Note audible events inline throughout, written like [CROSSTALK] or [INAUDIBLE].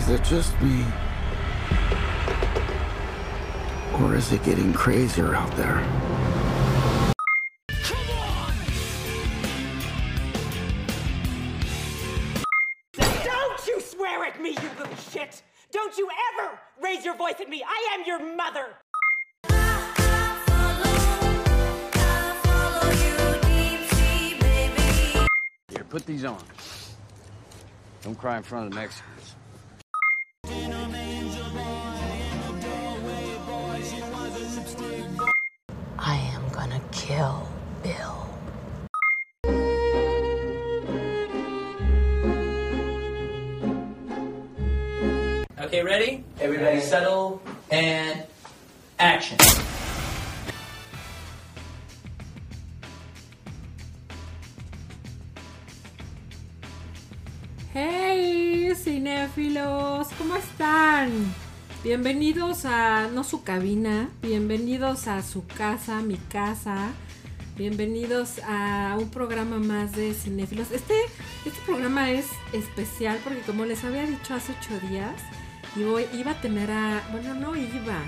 Is it just me? Or is it getting crazier out there? Don't you swear at me, you little shit! Don't you ever raise your voice at me! I am your mother! Here, put these on. Don't cry in front of the Mexicans. Kill Bill. Okay, ready? Everybody settle and action. Hey, cinéfilos, ¿cómo están? Bienvenidos a no su cabina, bienvenidos a su casa, mi casa. Bienvenidos a un programa más de cinéfilos. Este, este programa es especial porque como les había dicho hace ocho días, voy, iba a tener a... Bueno, no iba.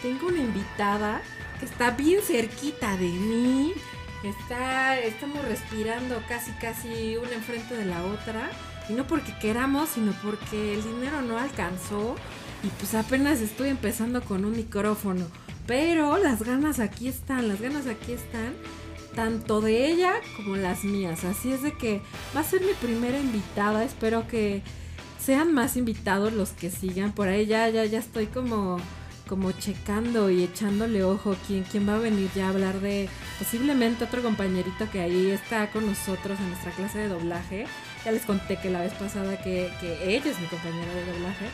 Tengo una invitada que está bien cerquita de mí. Está, estamos respirando casi, casi una enfrente de la otra. Y no porque queramos, sino porque el dinero no alcanzó. Y pues apenas estoy empezando con un micrófono. Pero las ganas aquí están, las ganas aquí están. Tanto de ella como las mías. Así es de que va a ser mi primera invitada. Espero que sean más invitados los que sigan. Por ahí ya, ya, ya estoy como, como checando y echándole ojo quién, quién va a venir ya a hablar de posiblemente otro compañerito que ahí está con nosotros en nuestra clase de doblaje. Ya les conté que la vez pasada que, que ella es mi compañera de doblaje.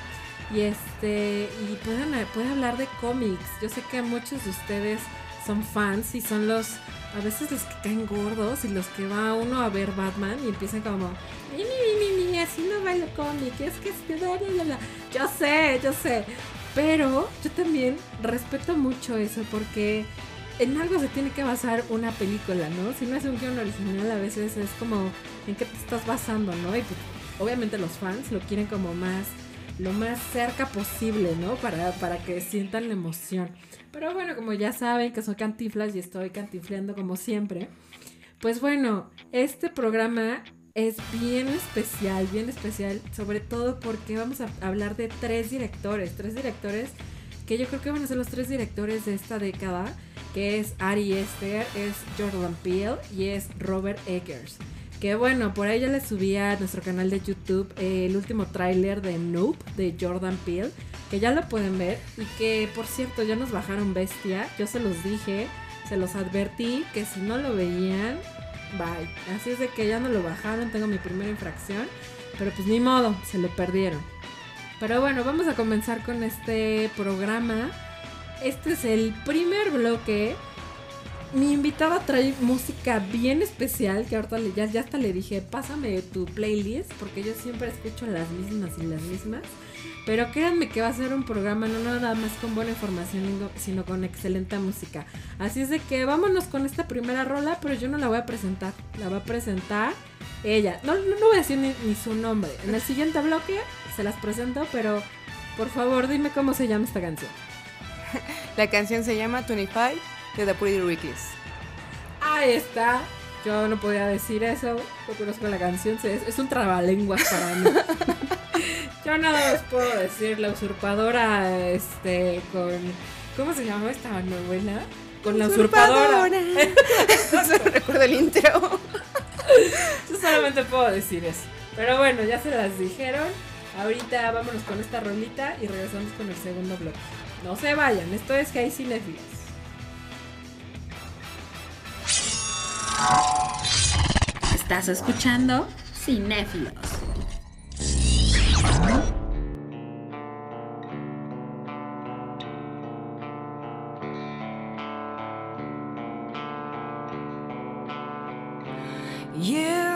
Y este, y pueden, pueden hablar de cómics. Yo sé que muchos de ustedes son fans y son los, a veces los que caen gordos y los que va uno a ver Batman y empiezan como, mi, mi, mi, mi, así no va el cómic, es que es bla, bla, bla". Yo sé, yo sé. Pero yo también respeto mucho eso porque en algo se tiene que basar una película, ¿no? Si no es un guion original, a veces es como en qué te estás basando, ¿no? Y pues, obviamente los fans lo quieren como más, lo más cerca posible, ¿no? Para, para que sientan la emoción. Pero bueno, como ya saben que soy cantiflas y estoy cantifleando como siempre, pues bueno, este programa es bien especial, bien especial, sobre todo porque vamos a hablar de tres directores, tres directores que yo creo que van a ser los tres directores de esta década, que es Ari Esther, es Jordan Peele y es Robert Eggers. Que bueno, por ahí ya les subí a nuestro canal de YouTube eh, el último tráiler de Nope de Jordan Peele, que ya lo pueden ver y que por cierto ya nos bajaron bestia, yo se los dije, se los advertí que si no lo veían, bye. Así es de que ya no lo bajaron, tengo mi primera infracción, pero pues ni modo, se lo perdieron. Pero bueno, vamos a comenzar con este programa. Este es el primer bloque. Mi invitada trae música bien especial que ahorita le- ya, ya hasta le dije, pásame tu playlist porque yo siempre escucho las mismas y las mismas. Pero créanme que va a ser un programa no nada más con buena información, sino con excelente música. Así es de que vámonos con esta primera rola, pero yo no la voy a presentar. La va a presentar ella. No, no, no voy a decir ni, ni su nombre. En el siguiente bloque se las presento, pero por favor dime cómo se llama esta canción. La canción se llama 25 de The Pretty Reckless. Ahí está. Yo no podía decir eso. No conozco la canción. Es, un trabalenguas para mí. [LAUGHS] Yo nada más puedo decir la usurpadora, este, con. ¿Cómo se llamaba esta novela? Con la usurpadora. [LAUGHS] no se recuerdo el intro. [LAUGHS] Yo solamente puedo decir eso. Pero bueno, ya se las dijeron. Ahorita vámonos con esta rolita y regresamos con el segundo bloque. No se vayan, esto es que hay cinefilos. Estás escuchando Cinéfilos. Year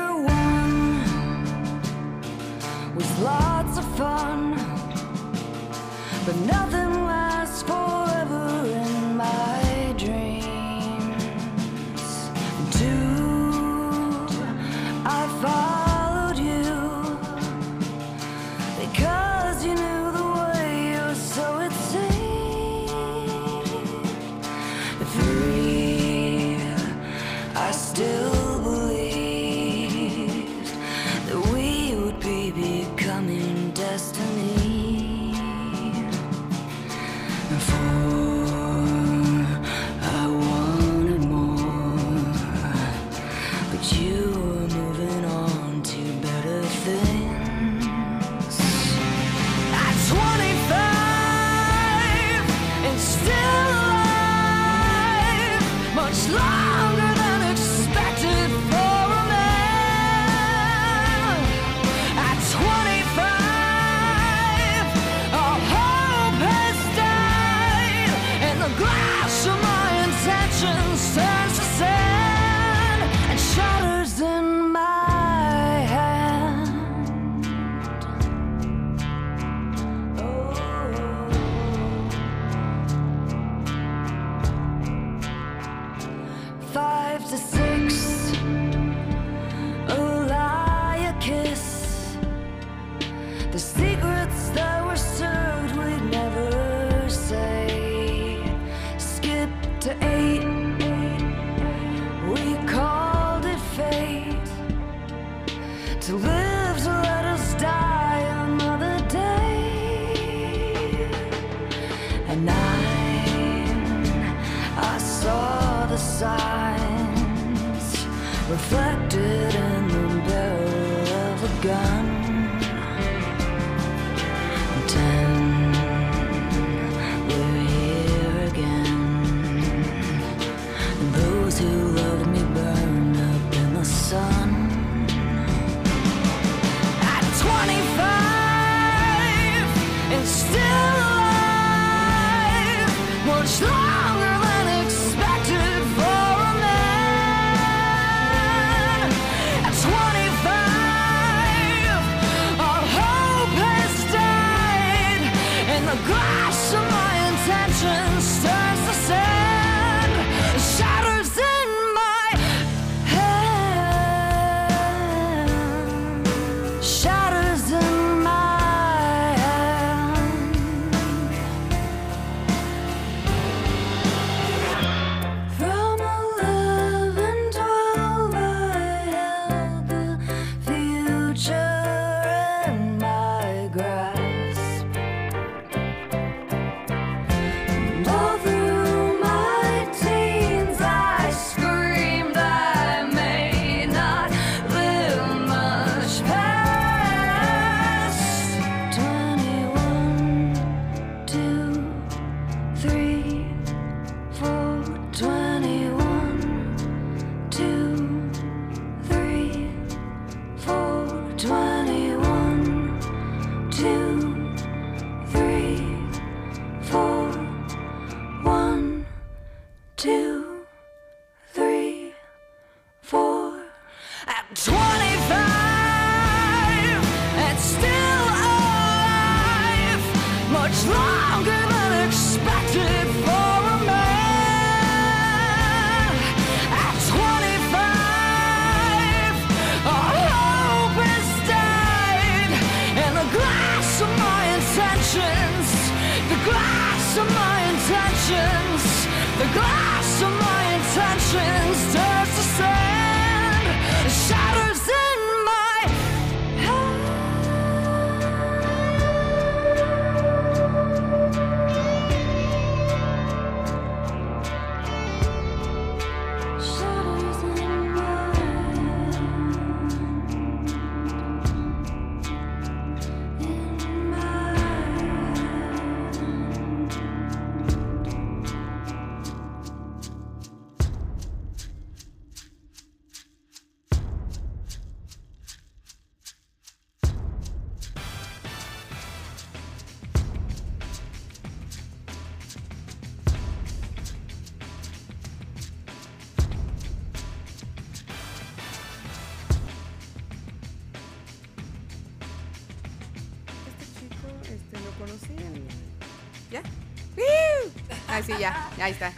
sí, ya, ahí está.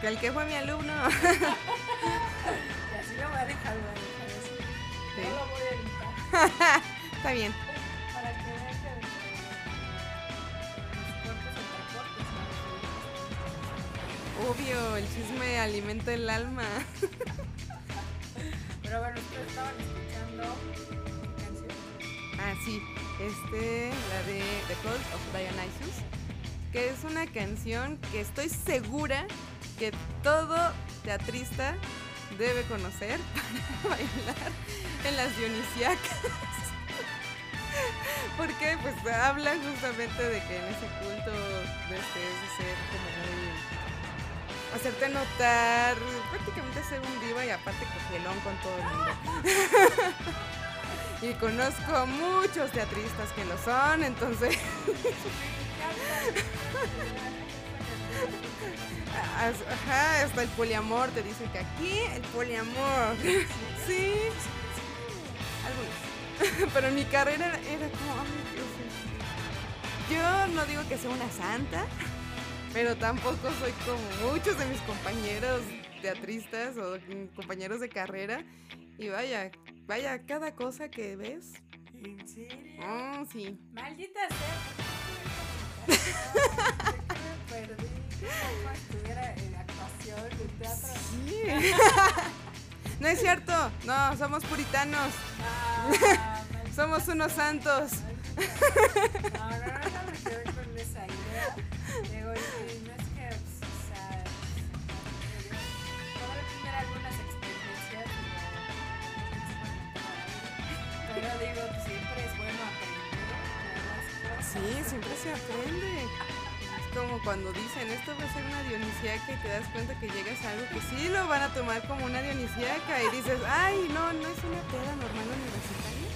que el que fue mi alumno. y así lo voy a dejar, lo voy a dejar así. Sí. No lo voy a editar. está bien. Para que vean que los cortes Obvio, el chisme alimenta el alma. [LAUGHS] sí, este, la de The Cult of Dionysus, que es una canción que estoy segura que todo teatrista debe conocer [LAUGHS] para bailar en las dionisíacas. [LAUGHS] Porque pues habla justamente de que en ese culto este, es de ser como muy hacerte notar, prácticamente ser un diva y aparte cogelón con todo el mundo. [LAUGHS] y conozco muchos teatristas que lo son, entonces Ajá, hasta el poliamor te dicen que aquí el poliamor. Sí. Algunos. Pero en mi carrera era, como, ay. Yo no digo que sea una santa, pero tampoco soy como muchos de mis compañeros teatristas o compañeros de carrera. Y vaya, vaya, cada cosa que ves. ¿En serio? Oh, sí. Maldita sea, ¿por qué estuve como que- ¿De qué me perdí? Como estuviera en actuación, en teatro. Sí. No es cierto, no, somos puritanos. Ah, Somos unos santos. No, no, no, no me quedé con esa idea. Digo, Sí, siempre se aprende. Es como cuando dicen, esto va a ser una dionisíaca y te das cuenta que llegas a algo que sí lo van a tomar como una dionisíaca y dices, ay, no, no es una peda normal universitaria.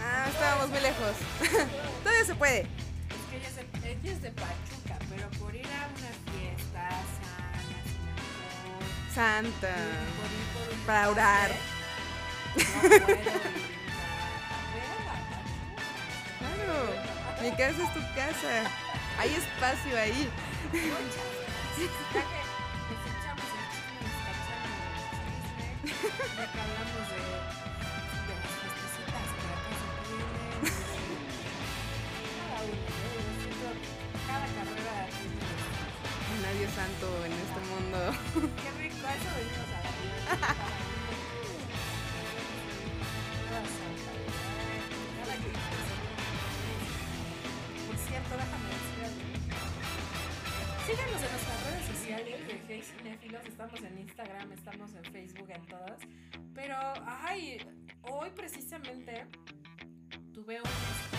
Ah, estábamos muy lejos. [LAUGHS] Todavía se puede. Es que ella es, de, ella es de Pachuca, pero por Santa. Para orar. No puedo. Claro. Mi casa es tu casa. Hay espacio ahí. Santo en este mundo. Qué rico, a eso venimos a la vida. Por cierto. Síganos en nuestras redes sociales de Hey Cinéfilos. Estamos en Instagram, estamos en Facebook, en todas. Pero, ay, hoy precisamente tuve un, este,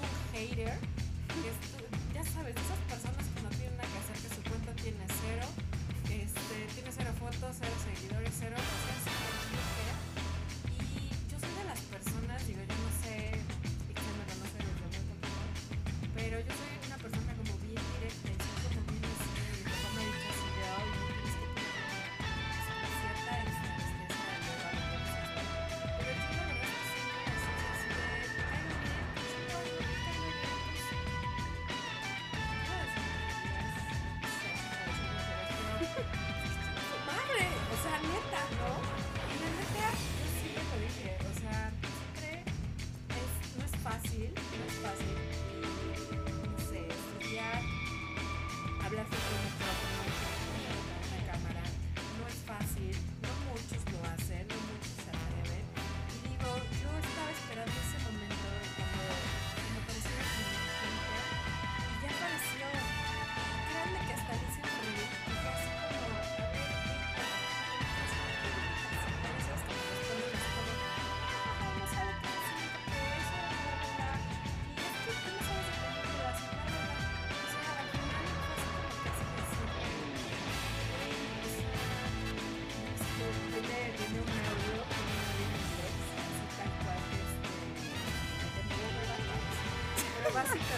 un hater. Que estu- ya sabes, esas personas que no tienen nada que hacer, que su cuenta tiene cero, este, tiene cero fotos, cero seguidores, cero, o sea. Y yo soy de las personas, digo, yo no sé,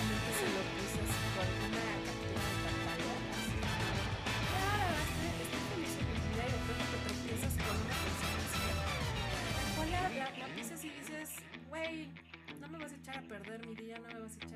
Básicamente se lo puse así con una captura de pantalla, así Claro, estoy, estoy feliz en mi vida y de pronto te tropiezas con una persona así. La la, la, la pisas y dices, güey, no me vas a echar a perder mi día, no me vas a echar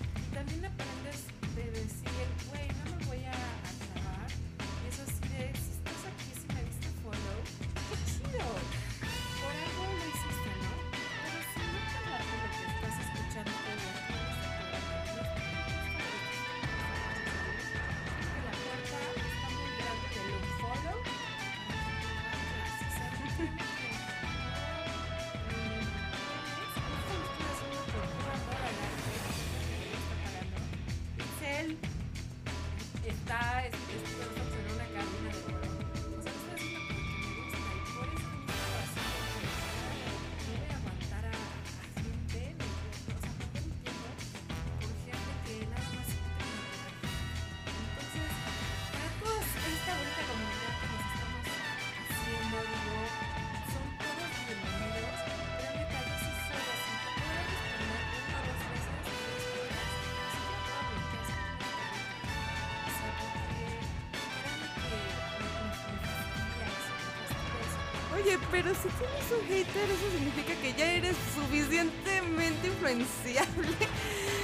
Oye, pero si tienes un hater, eso significa que ya eres suficientemente influenciable.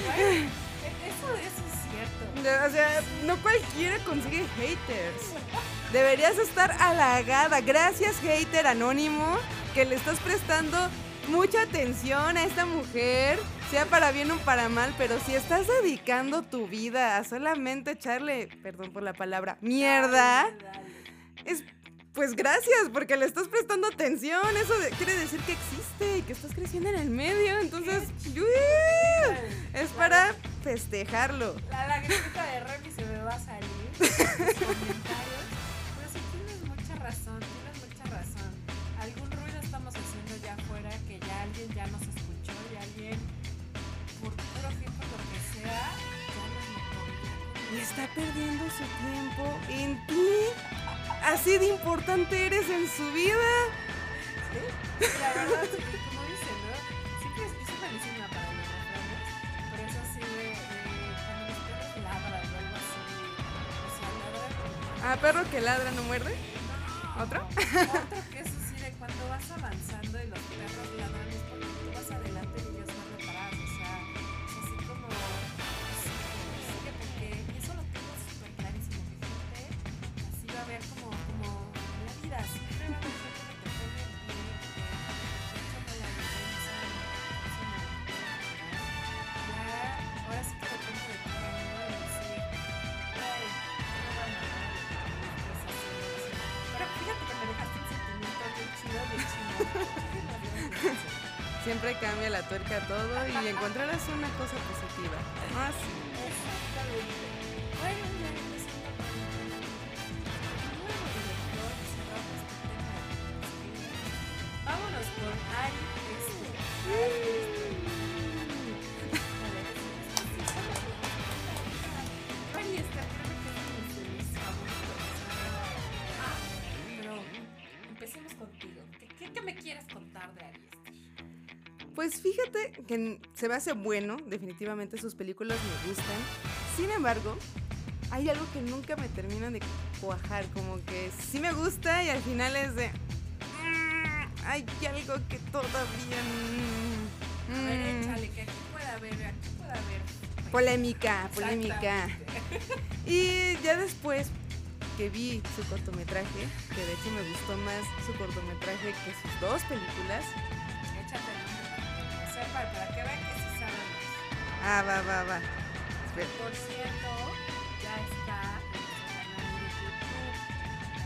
Bueno, eso, eso es cierto. O sea, no cualquiera consigue haters. Deberías estar halagada. Gracias, hater anónimo, que le estás prestando mucha atención a esta mujer, sea para bien o para mal, pero si estás dedicando tu vida a solamente echarle, perdón por la palabra, mierda, pues gracias, porque le estás prestando atención. Eso de- quiere decir que existe y que estás creciendo en el medio. Entonces, [LAUGHS] es para festejarlo. La lagrimita de Remy se me va a salir en los comentarios. Pero sí tienes mucha razón, tienes mucha razón. Algún ruido estamos haciendo ya afuera que ya alguien ya nos escuchó y alguien, por puro fin, por lo que sea, ya nos notó. Y está perdiendo su tiempo en ti. Así de importante eres en su vida. Sí, la verdad, sí, como dicen, ¿no? Siempre yo soy malísima para los refranes, pero es así de, cuando los perros ladran o algo así. O sea, ladran como ¿A perro que ladra no muerde? ¿Otro? Otro [LAUGHS] que es así de cuando vas avanzando y los perros ladran Siempre cambia la tuerca todo y encontrarás una cosa positiva. Sí. Exactamente. Bueno, ya con nuevo director, Vámonos con Ari. Ari Este. Pues fíjate que se me hace bueno, definitivamente sus películas me gustan. Sin embargo, hay algo que nunca me termina de cuajar, como que sí me gusta y al final es de... "Mm, hay algo que todavía... A ver, mm". échale, que aquí pueda haber, aquí pueda haber. Polémica, polémica. Y ya después que vi su cortometraje, que de hecho me gustó más su cortometraje que sus dos películas. Ah, va, va, va. Espera. Por cierto, ya está en nuestro canal de YouTube.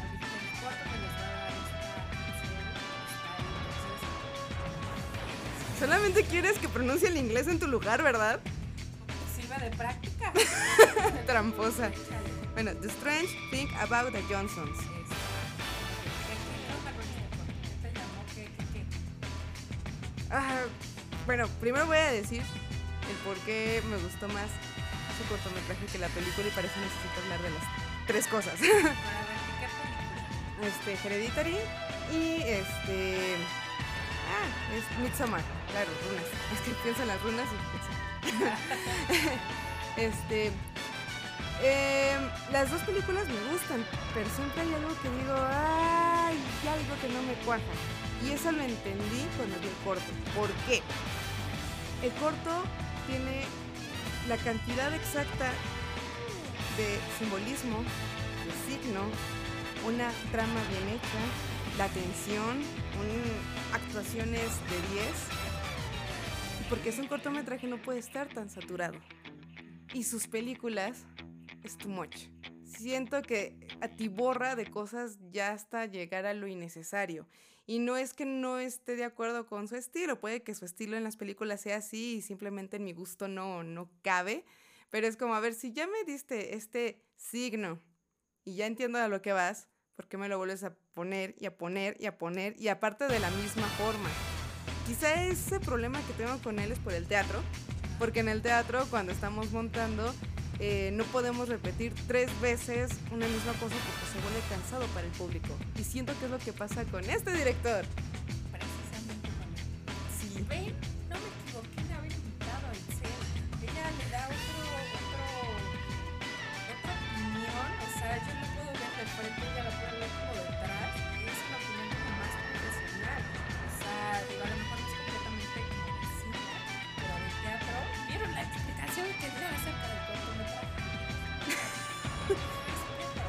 Ahorita el corto que les va a dar esta [LAUGHS] Solamente quieres que pronuncie el inglés en tu lugar, ¿verdad? sirve de práctica. [LAUGHS] Tramposa. Bueno, The Strange Thing About the Johnsons. Ah, bueno, primero voy a decir el por qué me gustó más su cortometraje que la película y para eso necesito hablar de las tres cosas. Para ver, ¿qué, [LAUGHS] película? este, Hereditary y este... Ah, es Midsommar, claro, runas. [LAUGHS] Es que pienso en las runas y pienso. [LAUGHS] este... em, las dos películas me gustan, pero siempre hay algo que digo, ay, hay algo que no me cuaja. Y eso lo entendí cuando vi el corto. ¿Por qué? El corto tiene la cantidad exacta de simbolismo, de signo, una trama bien hecha, la tensión, un- actuaciones de 10. Porque es un cortometraje no puede estar tan saturado. Y sus películas es too much. Siento que atiborra de cosas ya hasta llegar a lo innecesario. Y no es que no esté de acuerdo con su estilo, puede que su estilo en las películas sea así y simplemente en mi gusto no, no cabe. Pero es como, a ver, si ya me diste este signo y ya entiendo a lo que vas, ¿por qué me lo vuelves a poner y a poner y a poner y aparte de la misma forma? Quizá ese problema que tengo con él es por el teatro, porque en el teatro cuando estamos montando eh, no podemos repetir tres veces una misma cosa porque se vuelve cansado para el público. Y siento que es lo que pasa con este director. Precisamente con él. Sí. ¿Ven?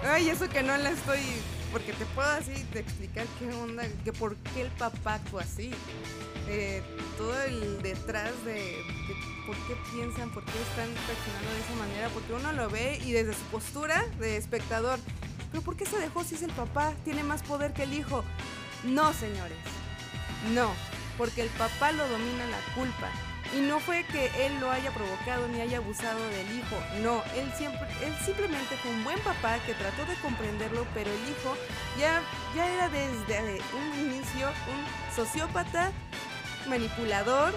Ay, eso que no la estoy. Porque te puedo así de explicar qué onda, que por qué el papá actúa así. Eh, todo el detrás de, de por qué piensan, por qué están reaccionando de esa manera, porque uno lo ve y desde su postura de espectador, pero ¿por qué se dejó si es el papá? Tiene más poder que el hijo. No, señores, no, porque el papá lo domina la culpa. Y no fue que él lo haya provocado ni haya abusado del hijo, no, él, siempre, él simplemente fue un buen papá que trató de comprenderlo, pero el hijo ya, ya era desde un inicio un sociópata, manipulador,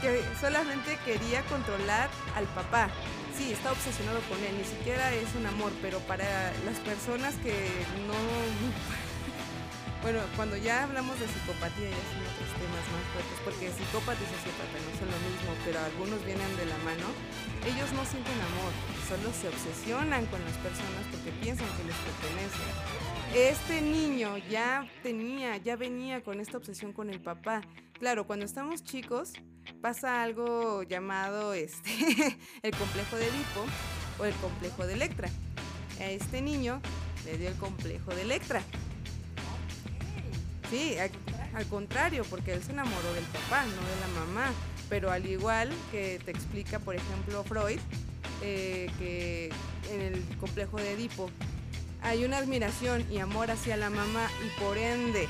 que solamente quería controlar al papá. Sí, está obsesionado con él, ni siquiera es un amor, pero para las personas que no bueno, cuando ya hablamos de psicopatía ya son otros temas más fuertes, porque psicópata y sociópata no son lo mismo, pero algunos vienen de la mano. Ellos no sienten amor, solo se obsesionan con las personas porque piensan que les pertenece. Este niño ya tenía, ya venía con esta obsesión con el papá. Claro, cuando estamos chicos pasa algo llamado este, [LAUGHS] el complejo de Edipo o el complejo de Electra. A este niño le dio el complejo de Electra. Sí, al, contrario, porque él se enamoró del papá, no de la mamá. Pero al igual que te explica, por ejemplo, Freud, eh, que en el complejo de Edipo hay una admiración y amor hacia la mamá y por ende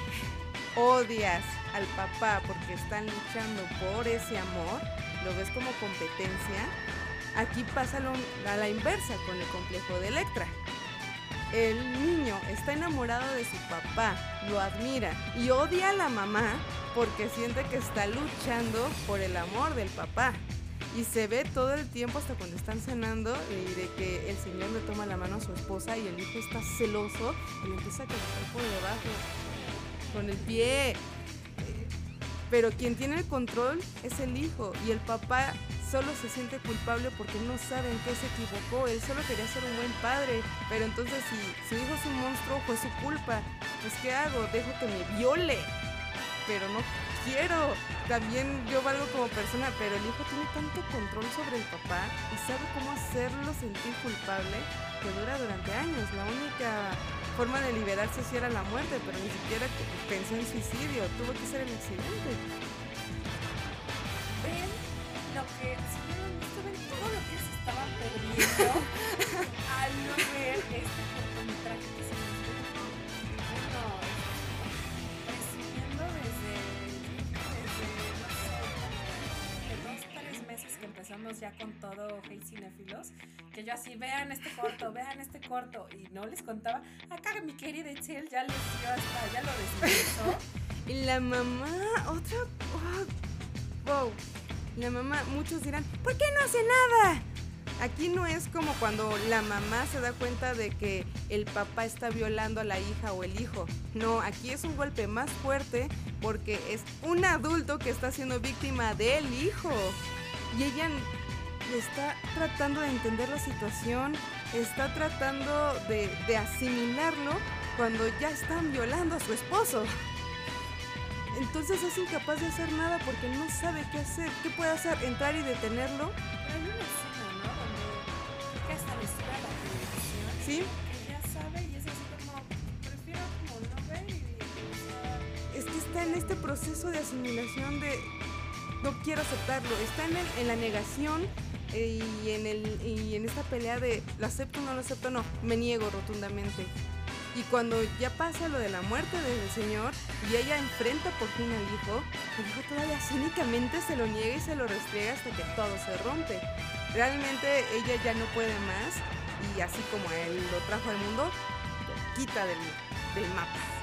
odias al papá porque están luchando por ese amor, lo ves como competencia. Aquí pasa a la inversa con el complejo de Electra. El niño está enamorado de su papá, lo admira y odia a la mamá porque siente que está luchando por el amor del papá. Y se ve todo el tiempo hasta cuando están cenando y de que el señor le toma la mano a su esposa y el hijo está celoso y empieza a caminar por debajo con el pie. Pero quien tiene el control es el hijo y el papá solo se siente culpable porque no sabe en qué se equivocó. Él solo quería ser un buen padre. Pero entonces si su hijo es un monstruo, fue su culpa. Pues ¿qué hago? Dejo que me viole. Pero no quiero. También yo valgo como persona, pero el hijo tiene tanto control sobre el papá y sabe cómo hacerlo sentir culpable que dura durante años. La única forma de liberarse sí era la muerte, pero ni siquiera pensó en suicidio. Tuvo que ser el accidente. Lo que, si ven todo lo que se estaban perdiendo [LAUGHS] al no ver este cortometraje que se nos. Bueno, recibiendo desde, desde, no sé, de dos, tres meses que empezamos ya con todo Hey Cinefilos, que yo así, vean este corto, vean este corto, y no les contaba, acá mi querida Itzel ya les dio hasta, ya lo deshizo. [LAUGHS] Y la mamá, otra. oh, wow. La mamá, muchos dirán, ¿por qué no hace nada? Aquí no es como cuando la mamá se da cuenta de que el papá está violando a la hija o el hijo. No, aquí es un golpe más fuerte porque es un adulto que está siendo víctima del hijo. Y ella está tratando de entender la situación, está tratando de, de asimilarlo cuando ya están violando a su esposo entonces es incapaz de hacer nada porque no sabe qué hacer. ¿Qué puede hacer? ¿Entrar y detenerlo? Pero hay una escena, ¿no? Sí. Es que está en este proceso de asimilación de no quiero aceptarlo. Está en, el, en la negación eh, y, en el, y en esta pelea de lo acepto, no lo acepto, no. Me niego rotundamente. Y cuando ya pasa lo de la muerte del señor y ella enfrenta por fin al hijo, el hijo todavía cínicamente se lo niega y se lo restriega hasta que todo se rompe. Realmente ella ya no puede más y así como él lo trajo al mundo, lo quita del, del mapa.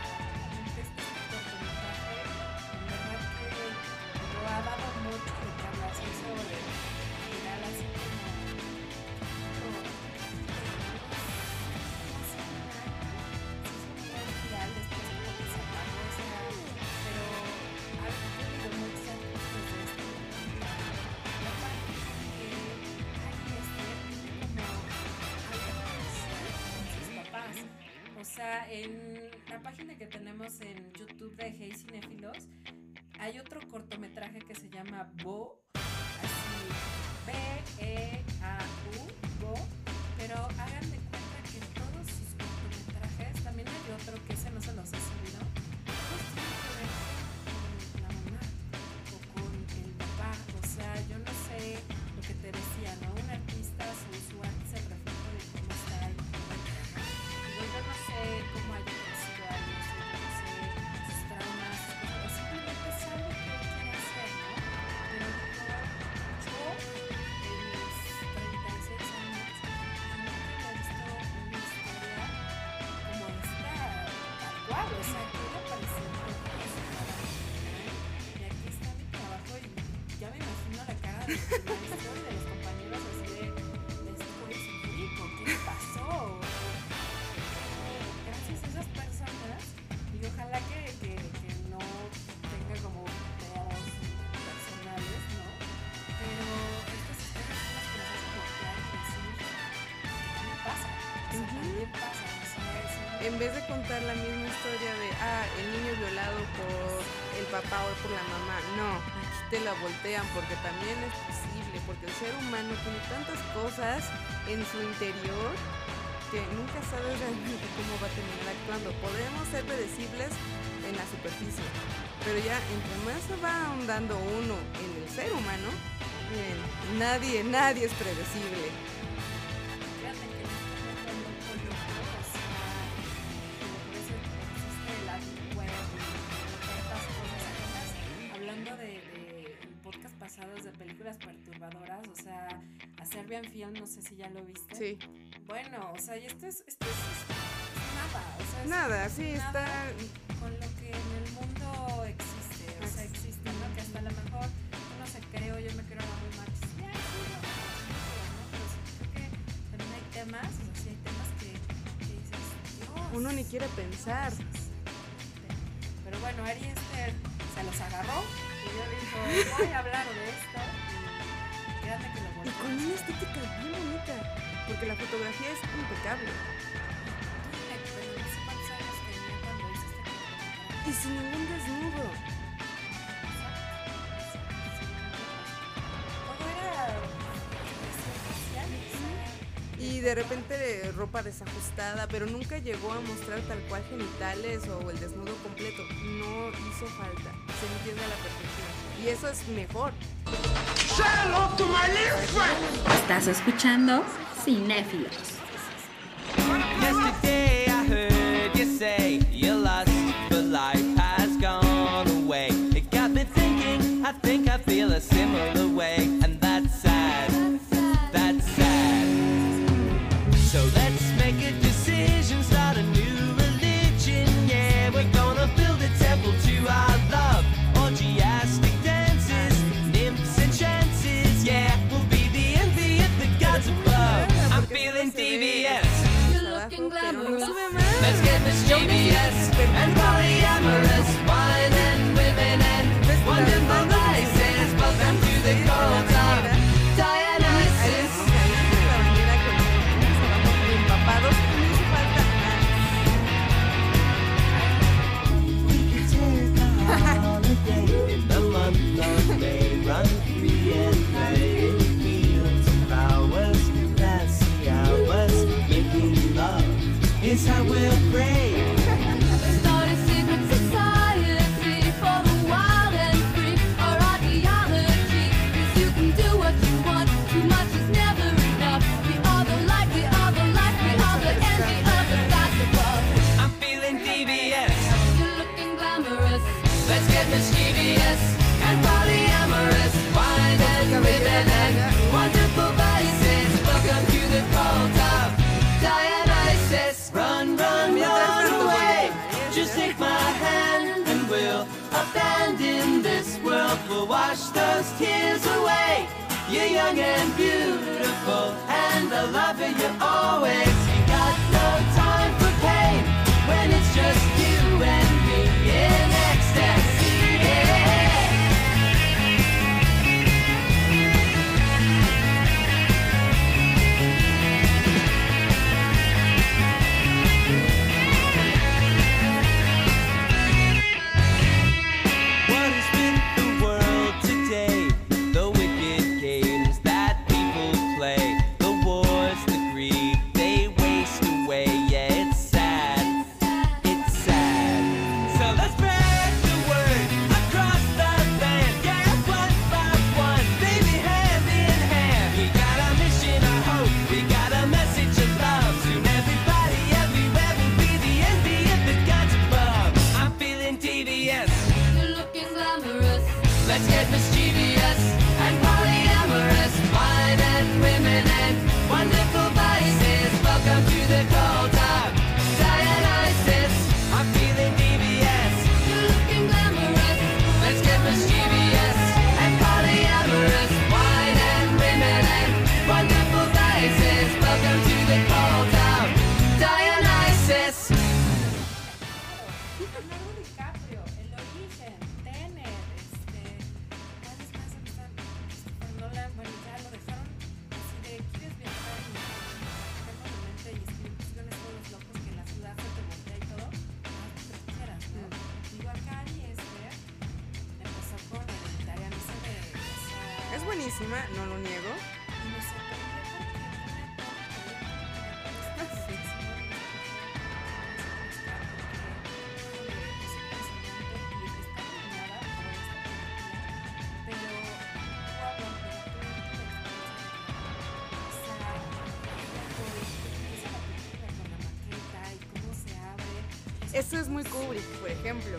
De los compañeros así de, de ¿qué le pasó? Gracias a esas personas y ojalá que, que, que no tenga como pedos personales, ¿no? Pero estas historias son las que voltear y decir, pasa, sea, también pasa, sea, es un- En vez de contar la misma historia de, ah, el niño violado por el papá o por la mamá, la voltean porque también es posible, porque el ser humano tiene tantas cosas en su interior que nunca sabes realmente cómo va a terminar actuando. Podremos ser predecibles en la superficie, pero ya entre más se va ahondando uno en el ser humano, nadie, nadie es predecible. Hablando de, pasados de películas perturbadoras, o sea, a Serbian Film, no sé si ya lo viste. Sí. Bueno, o sea, y esto es, esto es, nada, o sea, es Nada, sí, nada está con lo que en el mundo existe, o sea, existe, ¿no? Que hasta a lo mejor uno se cree, o yo me creo la muy machos, ya, sí, no, no, pero sí creo que también hay temas, o sea, sí hay temas que, que dices, Dios. Uno ni quiere pensar. Pero bueno, Ari Esther se los agarró y yo dijo, voy a hablar de esto y que lo Y volteó. con una estética bien bonita, porque la fotografía es impecable. Y sin ningún desnudo. De repente ropa desajustada, pero nunca llegó a mostrar tal cual genitales o el desnudo completo. No hizo falta. Se entiende a la perfección. Y eso es mejor. Estás escuchando Cinéfilos. Yesterday I heard you say you're lost, but life has gone away. It got me thinking, I think I feel a similar way, Let's get mischievous and polyamorous, will wash those tears away. You're young and beautiful, and the love you always. Eso es muy Kubrick, por ejemplo.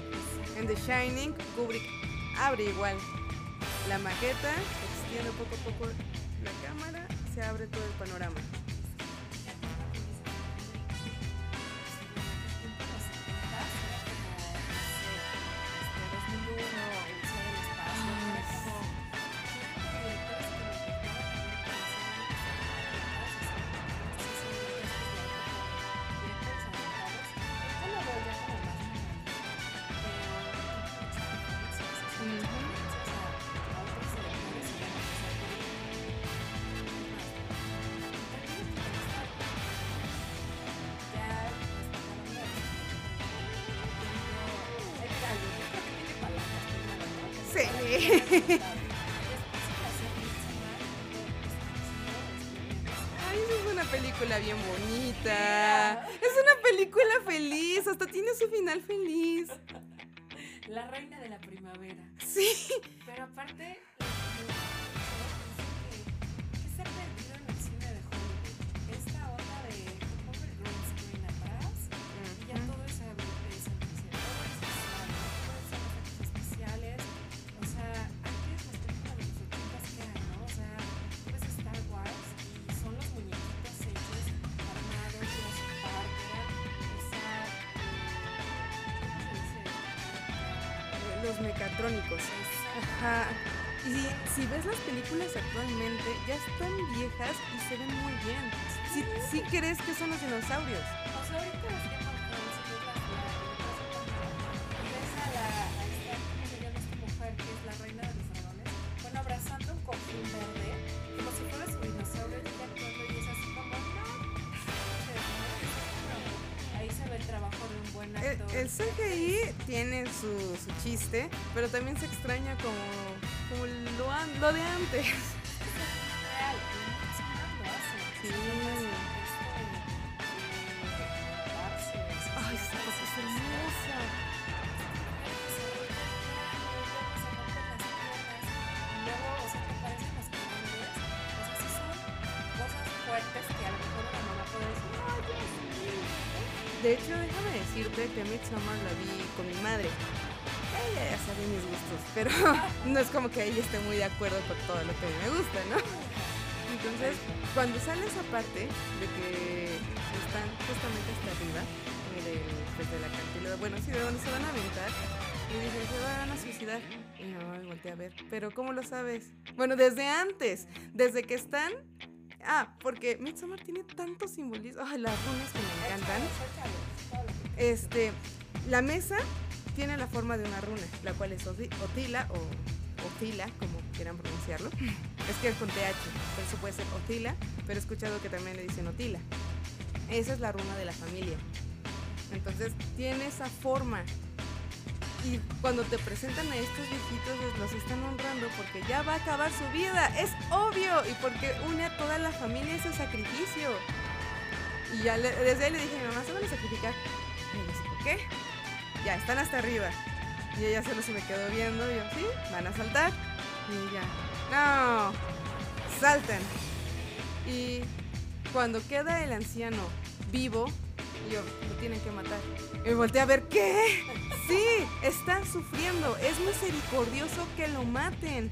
En The Shining, Kubrick abre igual la maqueta, extiende poco a poco la cámara, se abre todo el panorama. los mecatrónicos. Ajá. Y si, ves las películas actualmente, ya están viejas y se ven muy bien. Si, si crees que son los dinosaurios. pero también se extraña como, como lo, an lo de antes. Sí. Ay, esta cosa es hermosa. De hecho, déjame decirte que a Midsommar la vi con mi madre. Sabe mis gustos, pero [LAUGHS] no es como que ella esté muy de acuerdo con todo lo que a mí me gusta, ¿no? Entonces, cuando sale esa parte de que están justamente hasta arriba, del, pues de la acantilado, bueno, sí, de donde se van a aventar, y dije, se van a suicidar. Y mi mamá me volteé a ver, pero ¿cómo lo sabes? Bueno, desde antes, desde que están... Ah, porque Midsommar tiene tantos simbolismos. Ay, las runas que me encantan. Este, la mesa tiene la forma de una runa, la cual es Oti- Otila o Otila, como quieran pronunciarlo. [LAUGHS] Es que es con TH, por eso puede ser Otila, pero he escuchado que también le dicen Otila. Esa es la runa de la familia. Entonces tiene esa forma. Y cuando te presentan a estos viejitos, los están honrando porque ya va a acabar su vida. Es obvio. Y porque une a toda la familia ese sacrificio. Y ya le- desde ahí le dije a mi mamá, se van a sacrificar. Y dice, ¿por qué? Ya, están hasta arriba. Y ella solo se me quedó viendo. Y yo, ¿sí? ¿Van a saltar? Y ella, no, saltan. Y cuando queda el anciano vivo, yo, lo tienen que matar. Y me volteé a ver, ¿qué? Sí, está sufriendo. Es misericordioso que lo maten.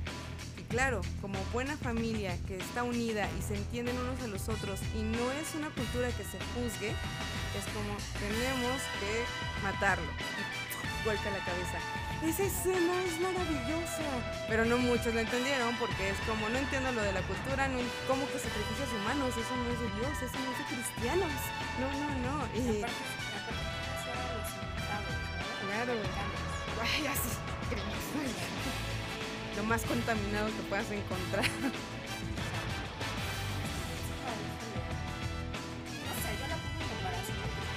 Claro, como buena familia que está unida y se entienden unos a los otros y no es una cultura que se juzgue, es como tenemos que matarlo. Y golpea la cabeza. Esa escena es maravillosa. Pero no muchos lo entendieron porque es como no entiendo lo de la cultura, no, como que sacrificios humanos, eso no es de Dios, eso no es de cristianos. No, no, no. Y, claro. Ay, así. [LAUGHS] Lo más contaminado que puedas encontrar. No sé, yo la pongo en comparación porque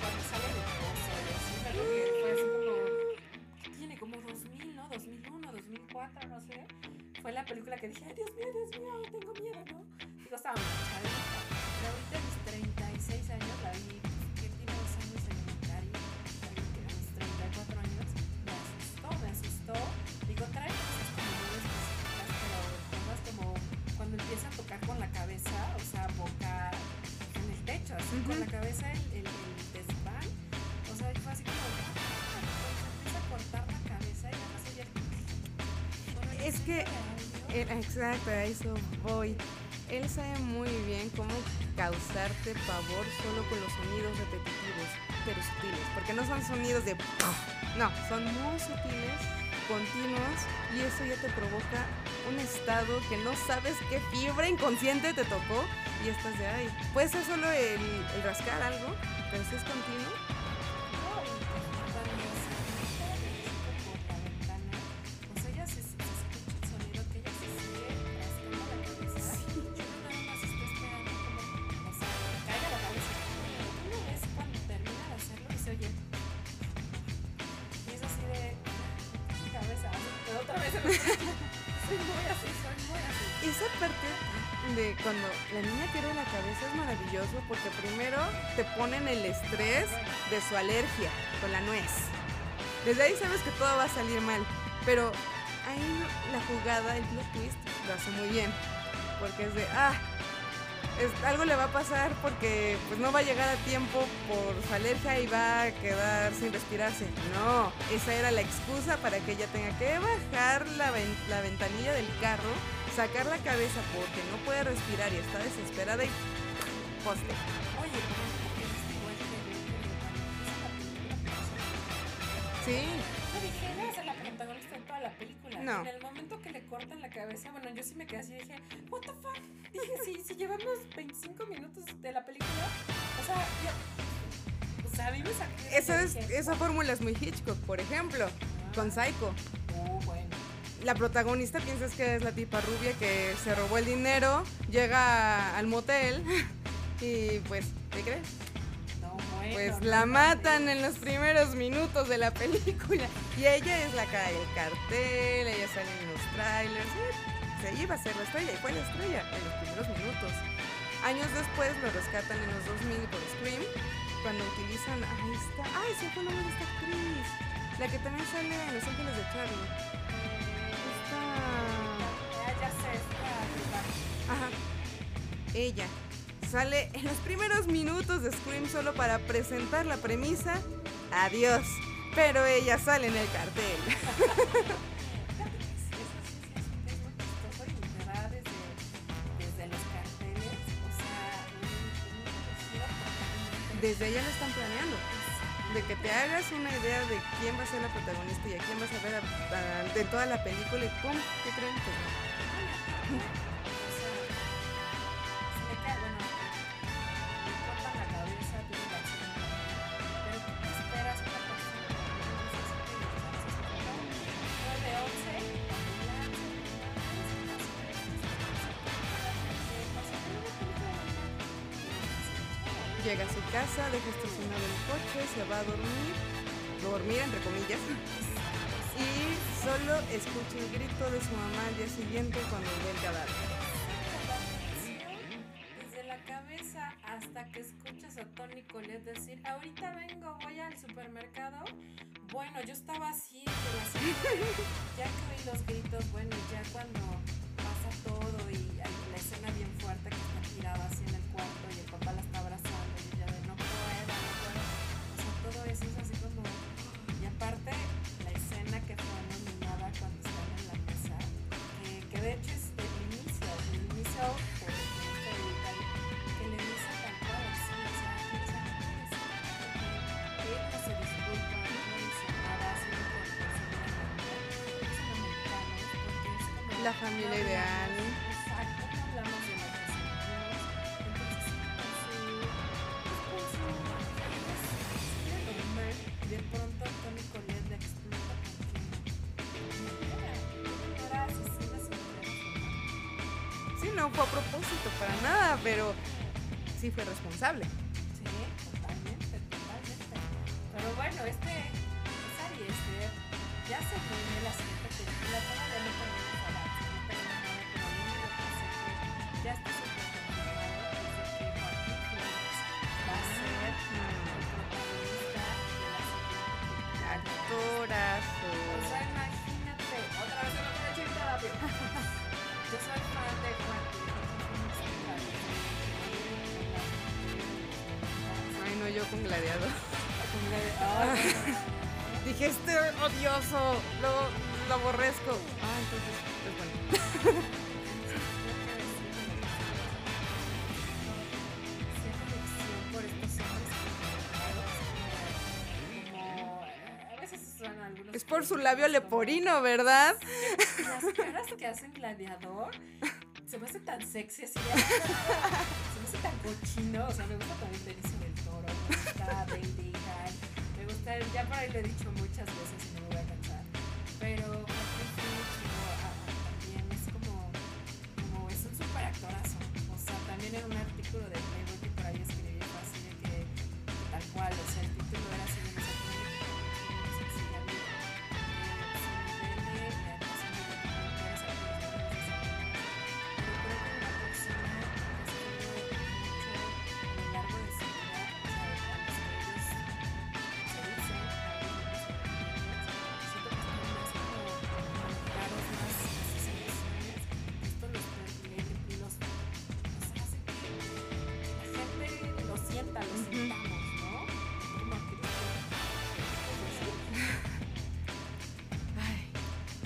cuando sale de pozo y así, pero que fue así como, ¿qué tiene? Como 2000, ¿no? 2001, 2004, no sé. Fue la película que dije, ay, Dios mío, Dios mío, que, eh, exacto, a eso voy. Él sabe muy bien cómo causarte pavor solo con los sonidos repetitivos, pero sutiles, porque no son sonidos de... No, son muy sutiles, continuos, y eso ya te provoca un estado que no sabes qué fibra inconsciente te tocó, y estás de ay. Puede ser solo el rascar algo, pero si es continuo, parte de cuando la niña pierde la cabeza es maravilloso porque primero te ponen el estrés de su alergia con la nuez. Desde ahí sabes que todo va a salir mal, pero ahí la jugada, el plot twist, lo hace muy bien. Porque es de, ah, es- algo le va a pasar porque pues no va a llegar a tiempo por su alergia y va a quedar sin respirarse. No, esa era la excusa para que ella tenga que bajar la, ven- la ventanilla del carro, sacar la cabeza porque no puede respirar y está desesperada y poste. Oye, no Sí, Yo dije, a ser la protagonista de toda la película. No. En el momento que le cortan la cabeza, bueno, yo sí me quedé así y dije, ¿What the fuck? Dije, si, si llevamos 25 minutos de la película, o sea, yo. O sea, a mí me esa, es, esa fórmula es muy Hitchcock, por ejemplo, con Psycho. Oh, bueno. La protagonista piensas que es la tipa rubia que se robó el dinero, llega al motel [LAUGHS] y pues, ¿qué crees? No, bueno. Pues no, la no, matan en los primeros minutos de la película. Y ella es la cara del cartel, ella sale en los trailers. Se iba a ser la estrella y fue la estrella en los primeros minutos. Años después lo rescatan en los 2000 por Scream, cuando utilizan. Ahí está. ¡Ay, se fue el nombre de esta actriz! La que también sale en Los Ángeles de Charlie. Ajá. Ella sale en los primeros minutos de Scream solo para presentar la premisa. Adiós. Pero ella sale en el cartel. Desde ella lo están planeando. De que te hagas una idea de quién va a ser la protagonista y a quién vas a ver a- de toda la película y ¡pum! ¿Qué creen? Pues a dormir, dormir entre comillas, y solo escucha el grito de su mamá al día siguiente cuando ve el cadáver. Desde la cabeza hasta que escuchas a Tony Colette decir, ahorita vengo, voy al supermercado. Bueno, yo estaba así, la silla, ya que oí los gritos, bueno, ya cuando pasa todo y hay la escena bien fuerte que está tirada así en La familia ideal. Exacto, hablamos de sentimos, entonces pues, de pronto Tony Colette le explota porque... Era asesina sin Sí, no fue a propósito para nada, pero sí fue responsable. Su labio leporino, ¿verdad? las caras que hacen gladiador se me hace tan sexy así se me hace tan cochino o sea me gusta también Benicio del Toro me gusta Baby me gusta ya por ahí lo he dicho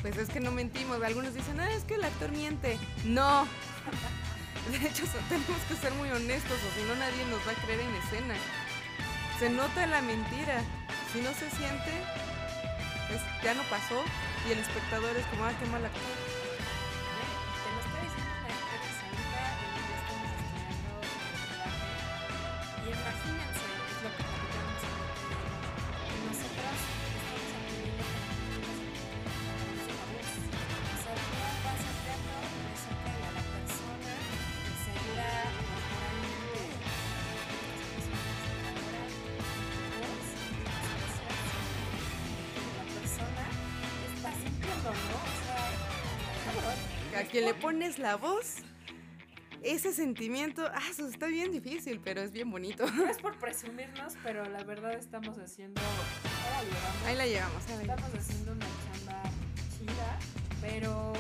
pues es que no mentimos. Algunos dicen, ah, es que el actor miente. No. [LAUGHS] De hecho, tenemos que ser muy honestos o si no nadie nos va a creer en escena. Se nota la mentira. Si no se siente, pues ya no pasó y el espectador es como, ah, qué mal actor. La voz, ese sentimiento, ah, eso está bien difícil, pero es bien bonito. No es por presumirnos, pero la verdad estamos haciendo. Ahí la llevamos. Ahí la llevamos, ahí Estamos haciendo una chamba chida, pero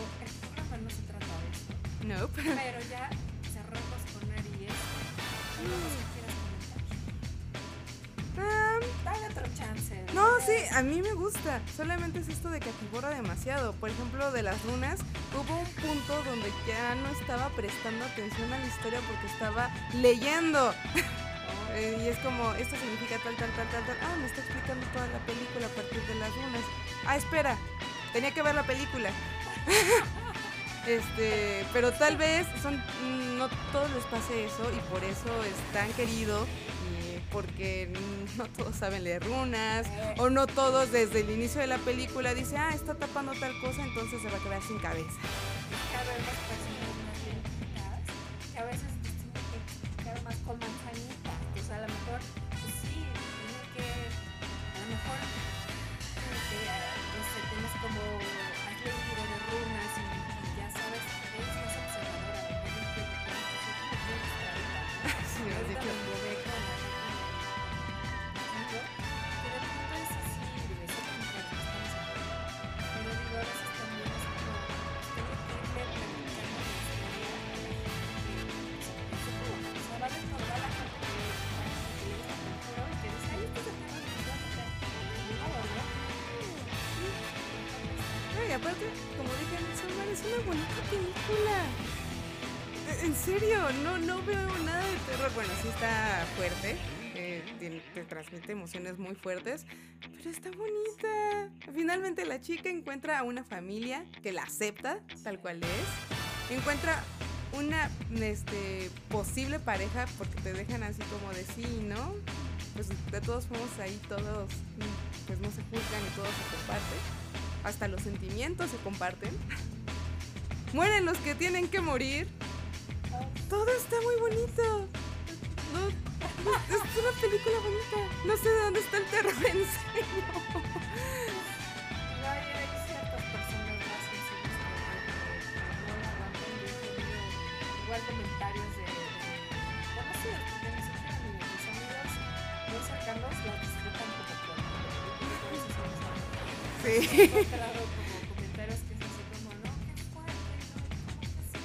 Nope. Pero ya cerramos con Aries. Dale otro chance. No, sí, a mí me gusta. Solamente es esto de que atiborra demasiado. Por ejemplo, de las runas, hubo un punto donde ya no estaba prestando atención a la historia porque estaba leyendo. [LAUGHS] Eh, y es como, esto significa tal, tal, tal, tal, tal. Ah, me está explicando toda la película a partir de las runas. Ah, espera, tenía que ver la película. [LAUGHS] Este, pero tal vez son no todos les pase eso y por eso es tan querido porque [LAUGHS] no todos saben leer runas o no todos desde el inicio de la película dicen, ah, está tapando tal cosa, entonces se va a quedar sin cabeza. Ya vemos personas más lentitas a veces más con manzanitas. O sea, a lo mejor, pues sí, tiene que, a lo mejor, sé, tienes como, aparte, como dije en Midsommar, es una bonita película. E- En serio, no, no veo nada de terror. Bueno, sí está fuerte, eh, te transmite emociones muy fuertes, pero está bonita. Finalmente la chica encuentra a una familia que la acepta tal cual es. Encuentra una este, posible pareja porque te dejan así como de sí, ¿no? Pues de todos modos ahí todos pues no se juzgan y todo se comparte. Hasta los sentimientos se comparten. Mueren los que tienen que morir. Todo está muy bonito. Es una película bonita. No sé de dónde está el terror en serio. Es así como, no, qué fuerte, no,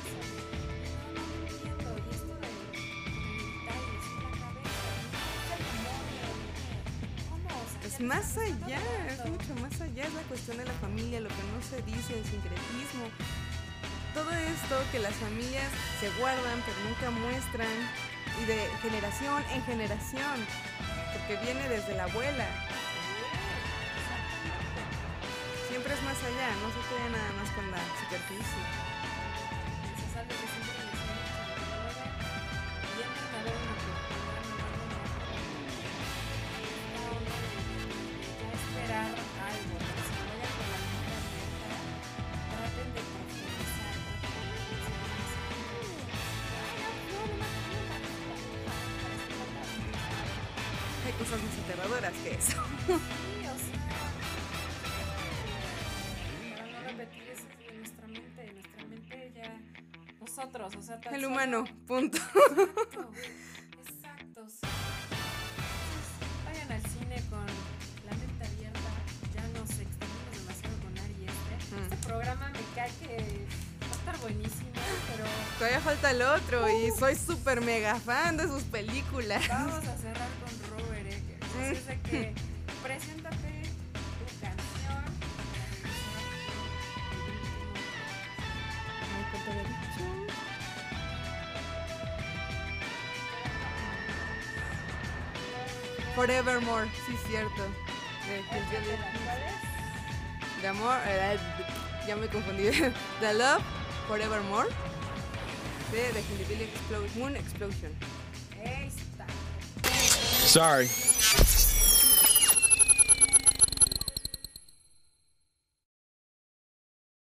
¿cómo que es más allá, es mucho más allá. Es la cuestión de la familia, lo que no se dice, el sincretismo. Todo esto que las familias se guardan pero nunca muestran y de generación en generación, porque viene desde la abuela. Allá, no se queda nada más con la superficie. Humano, punto. Exacto, exacto. sí. Entonces, vayan al cine con la mente abierta, ya nos extendimos demasiado con Ari y este. Mm. Este programa me cae que va a estar buenísimo, pero Todavía falta el otro y soy súper mega fan de sus películas. vamos a Forevermore, sí, cierto. Eh, que yo le- ¿Cuál es? De amor, eh, ya me confundí. [LAUGHS] The Love, Forevermore. De The Hillbilly Explo- Moon Explosion. Sorry.